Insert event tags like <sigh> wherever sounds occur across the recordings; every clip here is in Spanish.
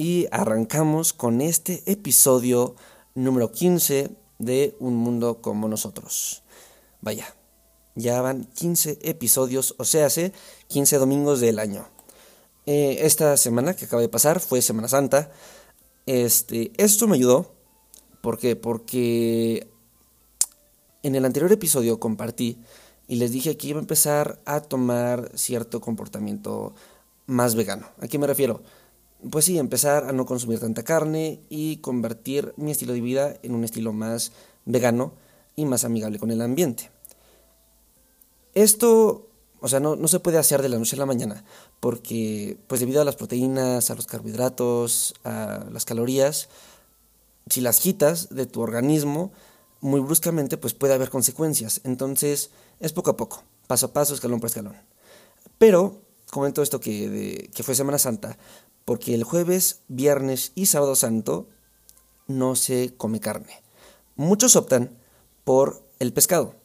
Y arrancamos con este episodio número 15 de Un Mundo como Nosotros. Vaya, ya van 15 episodios, o sea, hace 15 domingos del año. Eh, esta semana que acaba de pasar fue Semana Santa. Este, esto me ayudó. ¿Por qué? Porque en el anterior episodio compartí y les dije que iba a empezar a tomar cierto comportamiento más vegano. ¿A qué me refiero? Pues sí, empezar a no consumir tanta carne y convertir mi estilo de vida en un estilo más vegano y más amigable con el ambiente. Esto, o sea, no, no se puede hacer de la noche a la mañana, porque pues debido a las proteínas, a los carbohidratos, a las calorías, si las quitas de tu organismo muy bruscamente, pues puede haber consecuencias. Entonces, es poco a poco, paso a paso, escalón por escalón. Pero, comento esto que, que fue Semana Santa, porque el jueves, viernes y sábado santo no se come carne. Muchos optan por el pescado,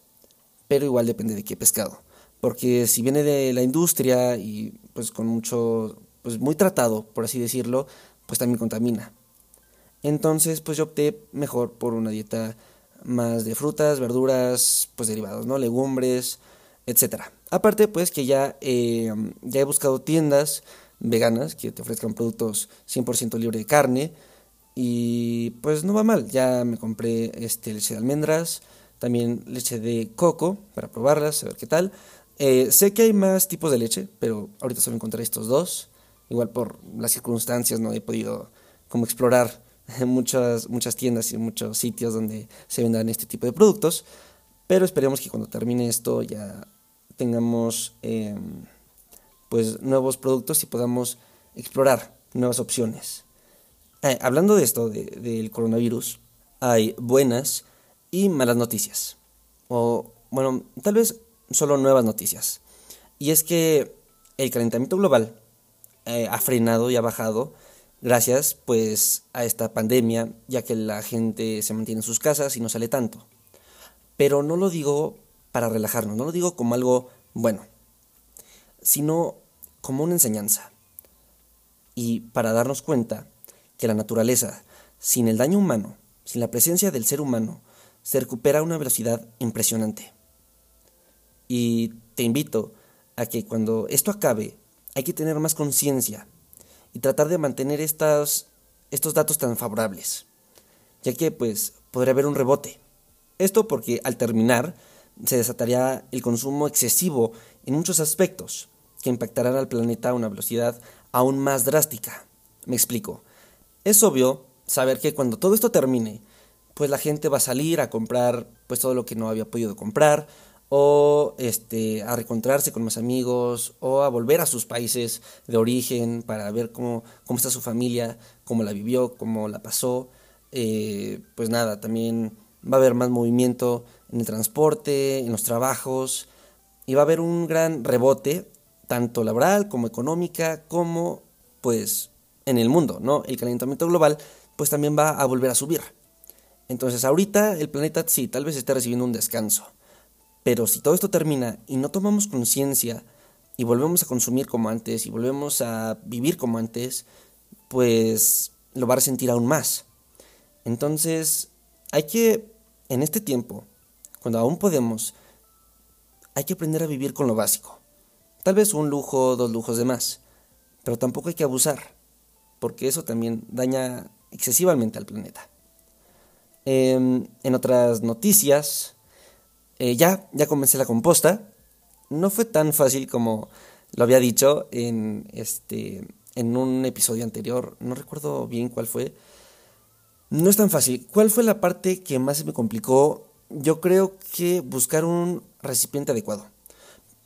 pero igual depende de qué pescado, porque si viene de la industria y pues con mucho, pues muy tratado, por así decirlo, pues también contamina. Entonces, pues yo opté mejor por una dieta más de frutas, verduras, pues derivados, ¿no? Legumbres, etcétera. Aparte, pues que ya, eh, ya he buscado tiendas veganas que te ofrezcan productos 100% libre de carne y pues no va mal, ya me compré este leche de almendras, también leche de coco para probarlas, a ver qué tal. Eh, sé que hay más tipos de leche, pero ahorita solo encontré estos dos. Igual por las circunstancias no he podido como explorar <laughs> muchas, muchas tiendas y muchos sitios donde se vendan este tipo de productos. Pero esperemos que cuando termine esto ya tengamos... Eh, pues nuevos productos y podamos explorar nuevas opciones. Eh, hablando de esto, del coronavirus, hay buenas y malas noticias. O, bueno, tal vez solo nuevas noticias. Y es que el calentamiento global eh, ha frenado y ha bajado gracias pues a esta pandemia, ya que la gente se mantiene en sus casas y no sale tanto. Pero no lo digo para relajarnos, no lo digo como algo bueno sino como una enseñanza. Y para darnos cuenta que la naturaleza, sin el daño humano, sin la presencia del ser humano, se recupera a una velocidad impresionante. Y te invito a que cuando esto acabe, hay que tener más conciencia y tratar de mantener estos, datos tan favorables, ya que pues podría haber un rebote. Esto porque al terminar se desataría el consumo excesivo en muchos aspectos, que impactarán al planeta a una velocidad aún más drástica. Me explico. Es obvio saber que cuando todo esto termine, pues la gente va a salir a comprar pues todo lo que no había podido comprar o este a reencontrarse con más amigos o a volver a sus países de origen para ver cómo, cómo está su familia, cómo la vivió, cómo la pasó. Eh, pues nada, también va a haber más movimiento en el transporte, en los trabajos y va a haber un gran rebote tanto laboral como económica, como pues en el mundo, ¿no? El calentamiento global pues también va a volver a subir. Entonces ahorita el planeta sí, tal vez esté recibiendo un descanso. Pero si todo esto termina y no tomamos conciencia y volvemos a consumir como antes y volvemos a vivir como antes, pues lo va a resentir aún más. Entonces hay que, en este tiempo, cuando aún podemos, hay que aprender a vivir con lo básico. Tal vez un lujo, dos lujos de más, pero tampoco hay que abusar, porque eso también daña excesivamente al planeta. Em, en otras noticias, eh, ya, ya comencé la composta. No fue tan fácil como lo había dicho en, este, en un episodio anterior, no recuerdo bien cuál fue. No es tan fácil. ¿Cuál fue la parte que más me complicó? Yo creo que buscar un recipiente adecuado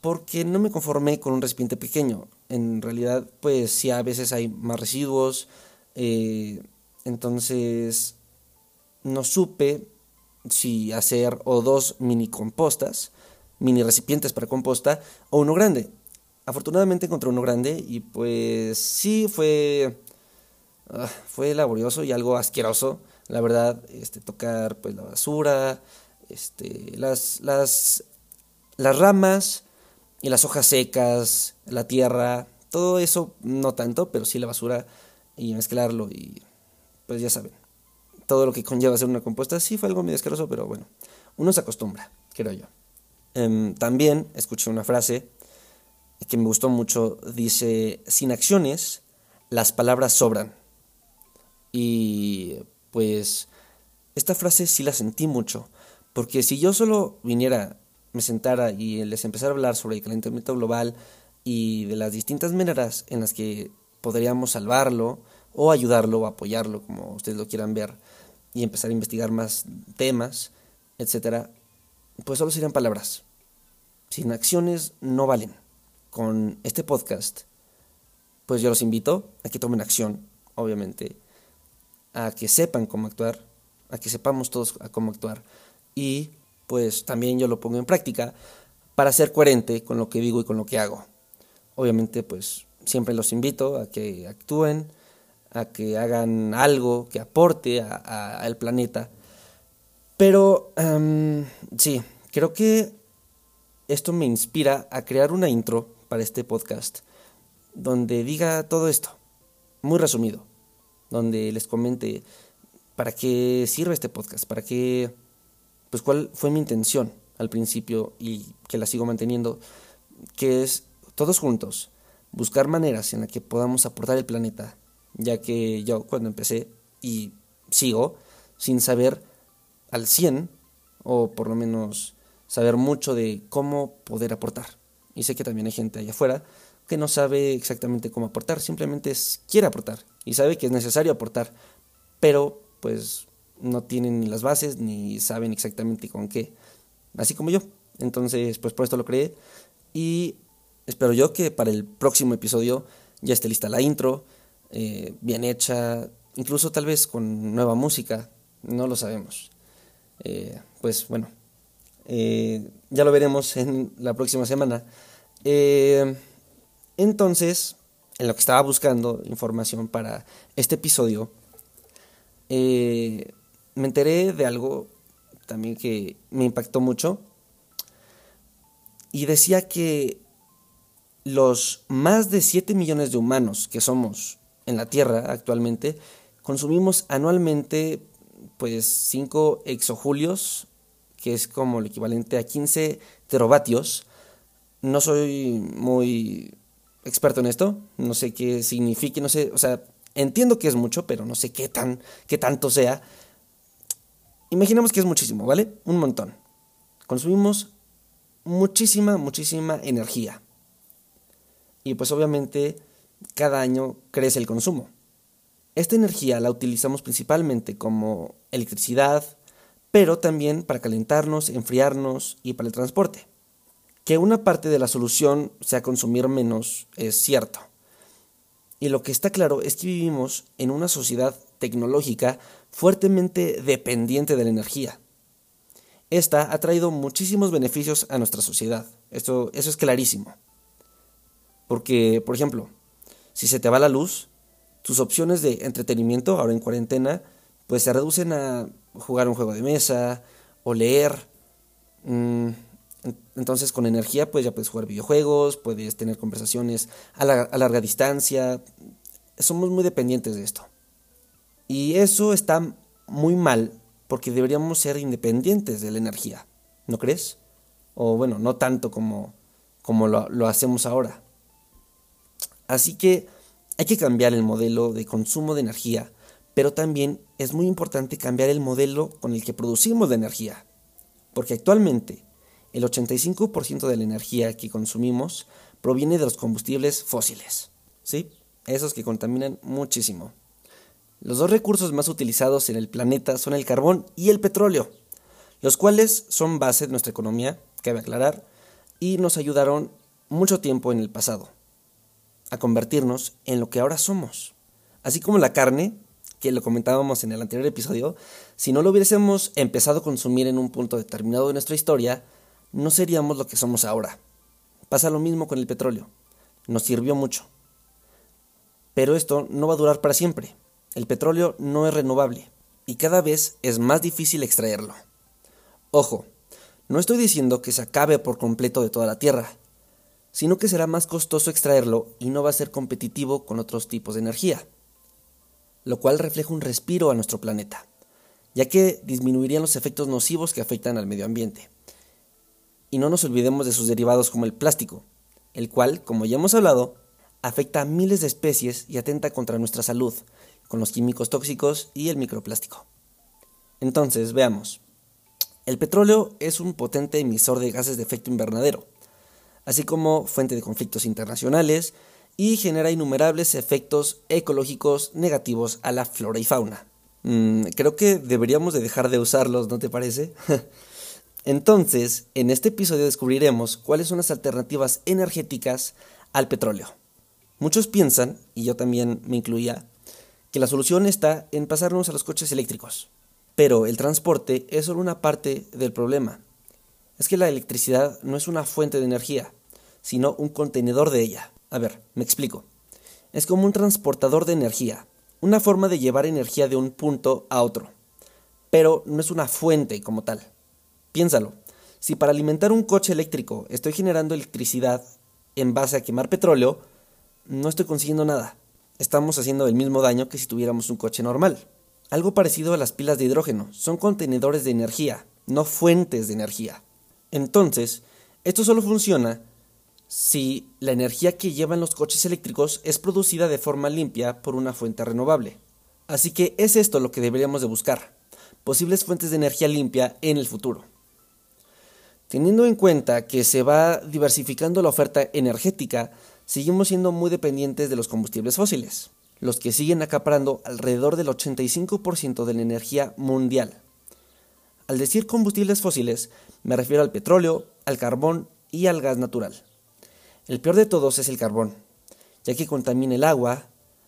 porque no me conformé con un recipiente pequeño. En realidad, pues sí, a veces hay más residuos. Eh, entonces, no supe si hacer o dos mini compostas, mini recipientes para composta, o uno grande. Afortunadamente encontré uno grande y pues sí fue, ah, fue laborioso y algo asqueroso, la verdad, este, tocar pues la basura, este, las, las, las ramas y las hojas secas, la tierra, todo eso no tanto, pero sí la basura y mezclarlo y pues ya saben, todo lo que conlleva hacer una composta sí fue algo medio asqueroso, pero bueno, uno se acostumbra, creo yo. Em, también escuché una frase que me gustó mucho, dice, sin acciones las palabras sobran. Y pues esta frase sí la sentí mucho, porque si yo solo viniera, me sentara y les empezara a hablar sobre el calentamiento global y de las distintas maneras en las que podríamos salvarlo, o ayudarlo o apoyarlo, como ustedes lo quieran ver, y empezar a investigar más temas, etcétera, pues solo serían palabras. Sin acciones no valen. Con este podcast, pues yo los invito a que tomen acción, obviamente, a que sepan cómo actuar, a que sepamos todos cómo actuar y pues también yo lo pongo en práctica para ser coherente con lo que digo y con lo que hago. Obviamente, pues siempre los invito a que actúen, a que hagan algo que aporte al planeta. Pero sí, creo que esto me inspira a crear una intro para este podcast donde diga todo esto, muy resumido, donde les comente para qué sirve este podcast, para qué, pues cuál fue mi intención al principio y que la sigo manteniendo, que es todos juntos buscar maneras en las que podamos aportar el planeta ya que yo cuando empecé y sigo sin saber al 100 o por lo menos saber mucho de cómo poder aportar. Y sé que también hay gente allá afuera que no sabe exactamente cómo aportar, simplemente quiere aportar y sabe que es necesario aportar, pero pues no tienen ni las bases ni saben exactamente con qué, así como yo. Entonces, pues por esto lo creé y espero yo que para el próximo episodio ya esté lista la intro, eh, bien hecha, incluso tal vez con nueva música, no lo sabemos. Eh, pues bueno, eh, ya lo veremos en la próxima semana. entonces, en lo que estaba buscando información para este episodio, me enteré de algo también que me impactó mucho y decía que los más de 7 millones de humanos que somos en la Tierra actualmente, consumimos anualmente pues 5 exojulios, que es como el equivalente a 15 teravatios. No soy muy experto en esto, no sé qué signifique, no sé, o sea, entiendo que es mucho, pero no sé qué tan qué tanto sea. Imaginemos que es muchísimo, ¿vale? Un montón. Consumimos muchísima, muchísima energía. Y pues obviamente cada año crece el consumo. Esta energía la utilizamos principalmente como electricidad, pero también para calentarnos, enfriarnos y para el transporte. Que una parte de la solución sea consumir menos es cierto. Y lo que está claro es que vivimos en una sociedad tecnológica fuertemente dependiente de la energía. Esta ha traído muchísimos beneficios a nuestra sociedad. Esto, eso es clarísimo. Porque, por ejemplo, si se te va la luz, tus opciones de entretenimiento ahora en cuarentena pues se reducen a jugar un juego de mesa o leer. Mm, entonces con energía pues ya puedes jugar videojuegos, puedes tener conversaciones a, a larga distancia. Somos muy dependientes de esto. Y eso está muy mal porque deberíamos ser independientes de la energía, ¿no crees? O bueno, no tanto como, como lo, lo hacemos ahora. Así que hay que cambiar el modelo de consumo de energía, pero también es muy importante cambiar el modelo con el que producimos la energía, porque actualmente el 85% de la energía que consumimos proviene de los combustibles fósiles, ¿sí? Esos que contaminan muchísimo. Los dos recursos más utilizados en el planeta son el carbón y el petróleo, los cuales son base de nuestra economía, cabe aclarar, y nos ayudaron mucho tiempo en el pasado. a convertirnos en lo que ahora somos. Así como la carne, que lo comentábamos en el anterior episodio, si no lo hubiésemos empezado a consumir en un punto determinado de nuestra historia, no seríamos lo que somos ahora. Pasa lo mismo con el petróleo. Nos sirvió mucho. Pero esto no va a durar para siempre. El petróleo no es renovable y cada vez es más difícil extraerlo. Ojo, no estoy diciendo que se acabe por completo de toda la Tierra, sino que será más costoso extraerlo y no va a ser competitivo con otros tipos de energía, lo cual refleja un respiro a nuestro planeta, ya que disminuirían los efectos nocivos que afectan al medio ambiente. Y no nos olvidemos de sus derivados como el plástico, el cual, como ya hemos hablado, afecta a miles de especies y atenta contra nuestra salud, con los químicos tóxicos y el microplástico. Entonces, veamos. El petróleo es un potente emisor de gases de efecto invernadero, así como fuente de conflictos internacionales y genera innumerables efectos ecológicos negativos a la flora y fauna. Mm, creo que deberíamos de dejar de usarlos, ¿no te parece? <laughs> Entonces, en este episodio descubriremos cuáles son las alternativas energéticas al petróleo. Muchos piensan, y yo también me incluía, que la solución está en pasarnos a los coches eléctricos. Pero el transporte es solo una parte del problema. Es que la electricidad no es una fuente de energía, sino un contenedor de ella. A ver, me explico. Es como un transportador de energía, una forma de llevar energía de un punto a otro. Pero no es una fuente como tal. Piénsalo. Si para alimentar un coche eléctrico estoy generando electricidad en base a quemar petróleo, no estoy consiguiendo nada. Estamos haciendo el mismo daño que si tuviéramos un coche normal. Algo parecido a las pilas de hidrógeno, son contenedores de energía, no fuentes de energía. Entonces, esto solo funciona si la energía que llevan los coches eléctricos es producida de forma limpia por una fuente renovable. Así que es esto lo que deberíamos de buscar, posibles fuentes de energía limpia en el futuro. Teniendo en cuenta que se va diversificando la oferta energética, seguimos siendo muy dependientes de los combustibles fósiles, los que siguen acaparando alrededor del 85% de la energía mundial. Al decir combustibles fósiles, me refiero al petróleo, al carbón y al gas natural. El peor de todos es el carbón, ya que contamina el agua,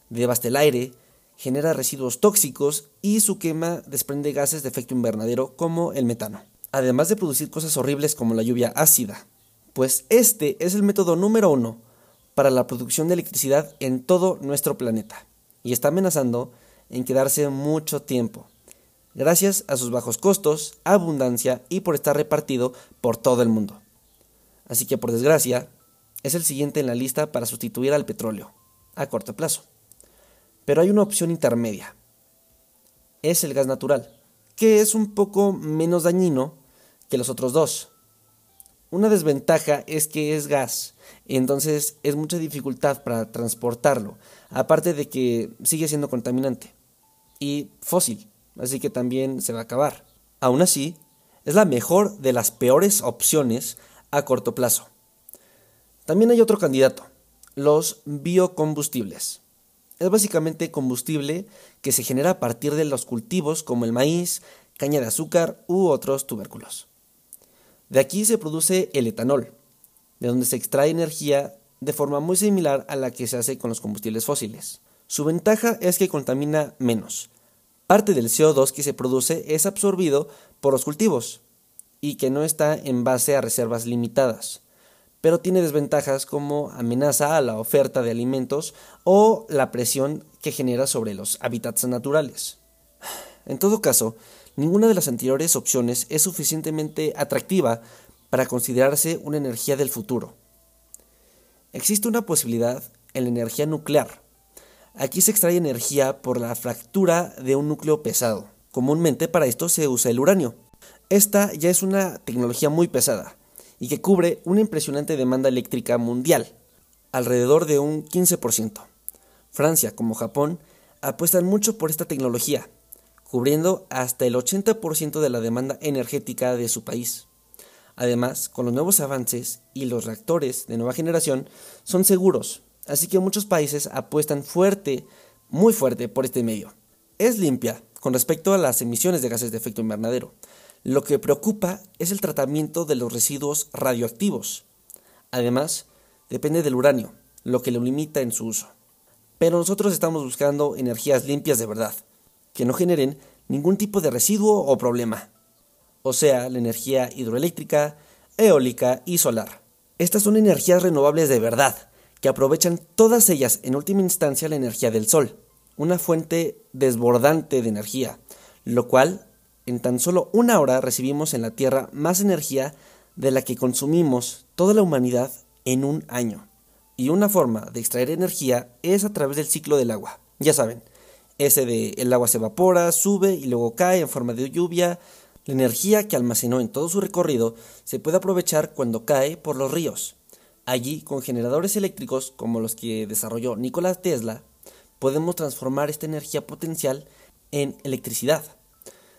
devasta el aire, genera residuos tóxicos y su quema desprende gases de efecto invernadero como el metano, además de producir cosas horribles como la lluvia ácida. Pues este es el método número uno para la producción de electricidad en todo nuestro planeta y está amenazando en quedarse mucho tiempo, gracias a sus bajos costos, abundancia y por estar repartido por todo el mundo. Así que por desgracia, es el siguiente en la lista para sustituir al petróleo, a corto plazo. Pero hay una opción intermedia. Es el gas natural, que es un poco menos dañino que los otros dos. Una desventaja es que es gas entonces es mucha dificultad para transportarlo, aparte de que sigue siendo contaminante y fósil, así que también se va a acabar. Aún así, es la mejor de las peores opciones a corto plazo. También hay otro candidato, los biocombustibles. Es básicamente combustible que se genera a partir de los cultivos como el maíz, caña de azúcar u otros tubérculos. De aquí se produce el etanol, de donde se extrae energía de forma muy similar a la que se hace con los combustibles fósiles. Su ventaja es que contamina menos. Parte del CO2 que se produce es absorbido por los cultivos y que no está en base a reservas limitadas, pero tiene desventajas como amenaza a la oferta de alimentos o la presión que genera sobre los hábitats naturales. En todo caso, ninguna de las anteriores opciones es suficientemente atractiva para considerarse una energía del futuro. Existe una posibilidad en la energía nuclear. Aquí se extrae energía por la fractura de un núcleo pesado. Comúnmente para esto se usa el uranio. Esta ya es una tecnología muy pesada y que cubre una impresionante demanda eléctrica mundial, alrededor de un 15%. Francia, como Japón, apuestan mucho por esta tecnología, cubriendo hasta el 80% de la demanda energética de su país. Además, con los nuevos avances y los reactores de nueva generación son seguros, así que muchos países apuestan fuerte, muy fuerte por este medio. Es limpia con respecto a las emisiones de gases de efecto invernadero. Lo que preocupa es el tratamiento de los residuos radioactivos. Además, depende del uranio, lo que lo limita en su uso. Pero nosotros estamos buscando energías limpias de verdad, que no generen ningún tipo de residuo o problema. O sea, la energía hidroeléctrica, eólica y solar. Estas son energías renovables de verdad, que aprovechan todas ellas en última instancia la energía del sol, una fuente desbordante de energía, lo cual en tan solo una hora recibimos en la Tierra más energía de la que consumimos toda la humanidad en un año. Y una forma de extraer energía es a través del ciclo del agua. Ya saben, ese de el agua se evapora, sube y luego cae en forma de lluvia. La energía que almacenó en todo su recorrido se puede aprovechar cuando cae por los ríos. Allí, con generadores eléctricos como los que desarrolló Nikola Tesla, podemos transformar esta energía potencial en electricidad.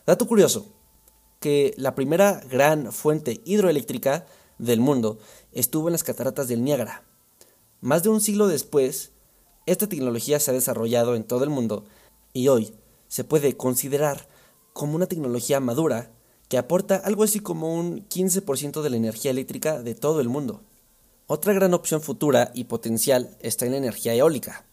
Dato curioso, que la primera gran fuente hidroeléctrica del mundo estuvo en las cataratas del Niágara. Más de un siglo después, esta tecnología se ha desarrollado en todo el mundo y hoy se puede considerar como una tecnología madura que aporta algo así como un 15% de la energía eléctrica de todo el mundo. Otra gran opción futura y potencial está en la energía eólica,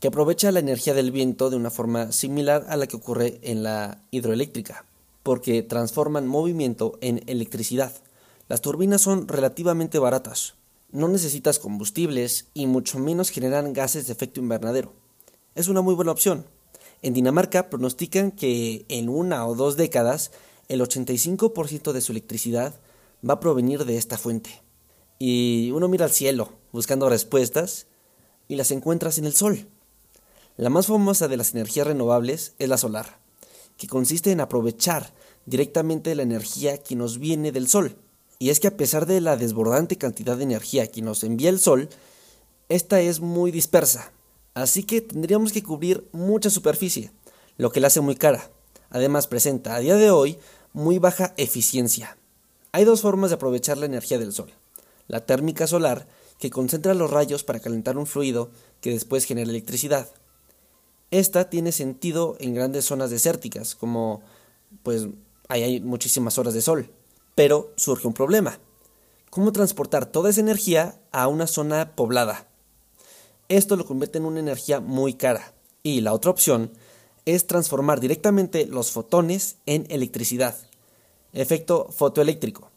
que aprovecha la energía del viento de una forma similar a la que ocurre en la hidroeléctrica, porque transforman movimiento en electricidad. Las turbinas son relativamente baratas, no necesitas combustibles y mucho menos generan gases de efecto invernadero. Es una muy buena opción. En Dinamarca pronostican que en una o dos décadas el 85% de su electricidad va a provenir de esta fuente. Y uno mira al cielo buscando respuestas y las encuentras en el sol. La más famosa de las energías renovables es la solar, que consiste en aprovechar directamente la energía que nos viene del sol y es que a pesar de la desbordante cantidad de energía que nos envía el Sol, esta es muy dispersa, así que tendríamos que cubrir mucha superficie, lo que la hace muy cara. Además presenta a día de hoy muy baja eficiencia. Hay dos formas de aprovechar la energía del Sol. La térmica solar, que concentra los rayos para calentar un fluido que después genera electricidad. Esta tiene sentido en grandes zonas desérticas, como pues ahí hay muchísimas horas de sol. Pero surge un problema. ¿Cómo transportar toda esa energía a una zona poblada? Esto lo convierte en una energía muy cara. Y la otra opción es transformar directamente los fotones en electricidad. Efecto fotoeléctrico.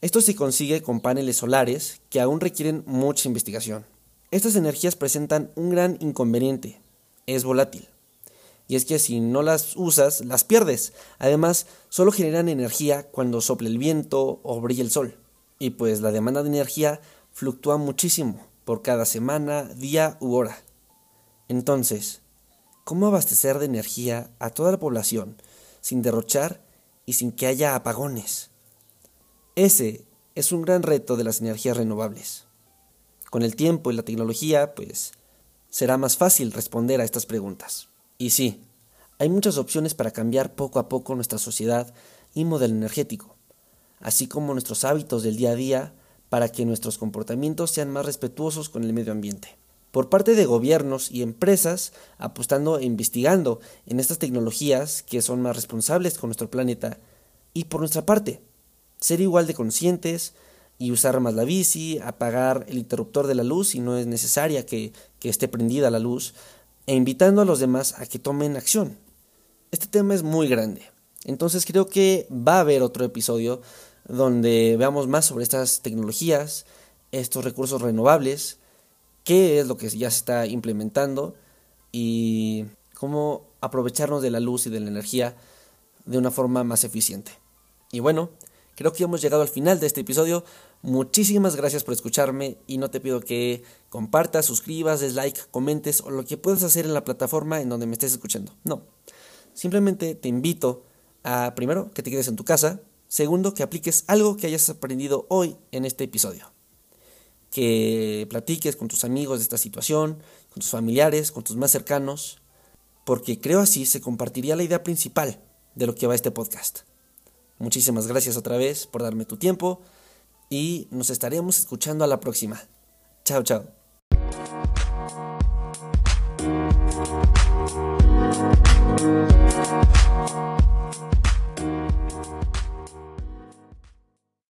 Esto se consigue con paneles solares que aún requieren mucha investigación. Estas energías presentan un gran inconveniente. Es volátil. Y es que si no las usas, las pierdes. Además, solo generan energía cuando sopla el viento o brilla el sol. Y pues la demanda de energía fluctúa muchísimo por cada semana, día u hora. Entonces, ¿cómo abastecer de energía a toda la población sin derrochar y sin que haya apagones? Ese es un gran reto de las energías renovables. Con el tiempo y la tecnología, pues, será más fácil responder a estas preguntas. Y sí, hay muchas opciones para cambiar poco a poco nuestra sociedad y modelo energético, así como nuestros hábitos del día a día para que nuestros comportamientos sean más respetuosos con el medio ambiente. Por parte de gobiernos y empresas apostando e investigando en estas tecnologías que son más responsables con nuestro planeta y por nuestra parte, ser igual de conscientes y usar más la bici, apagar el interruptor de la luz si no es necesaria que, que esté prendida la luz, e invitando a los demás a que tomen acción. Este tema es muy grande, entonces creo que va a haber otro episodio donde veamos más sobre estas tecnologías, estos recursos renovables, qué es lo que ya se está implementando y cómo aprovecharnos de la luz y de la energía de una forma más eficiente. Y bueno, creo que hemos llegado al final de este episodio. Muchísimas gracias por escucharme y no te pido que compartas, suscribas, des like, comentes o lo que puedas hacer en la plataforma en donde me estés escuchando. No. Simplemente te invito a, primero, que te quedes en tu casa. Segundo, que apliques algo que hayas aprendido hoy en este episodio. Que platiques con tus amigos de esta situación, con tus familiares, con tus más cercanos, porque creo así se compartiría la idea principal de lo que va este podcast. Muchísimas gracias otra vez por darme tu tiempo y nos estaremos escuchando a la próxima. Chao, chao.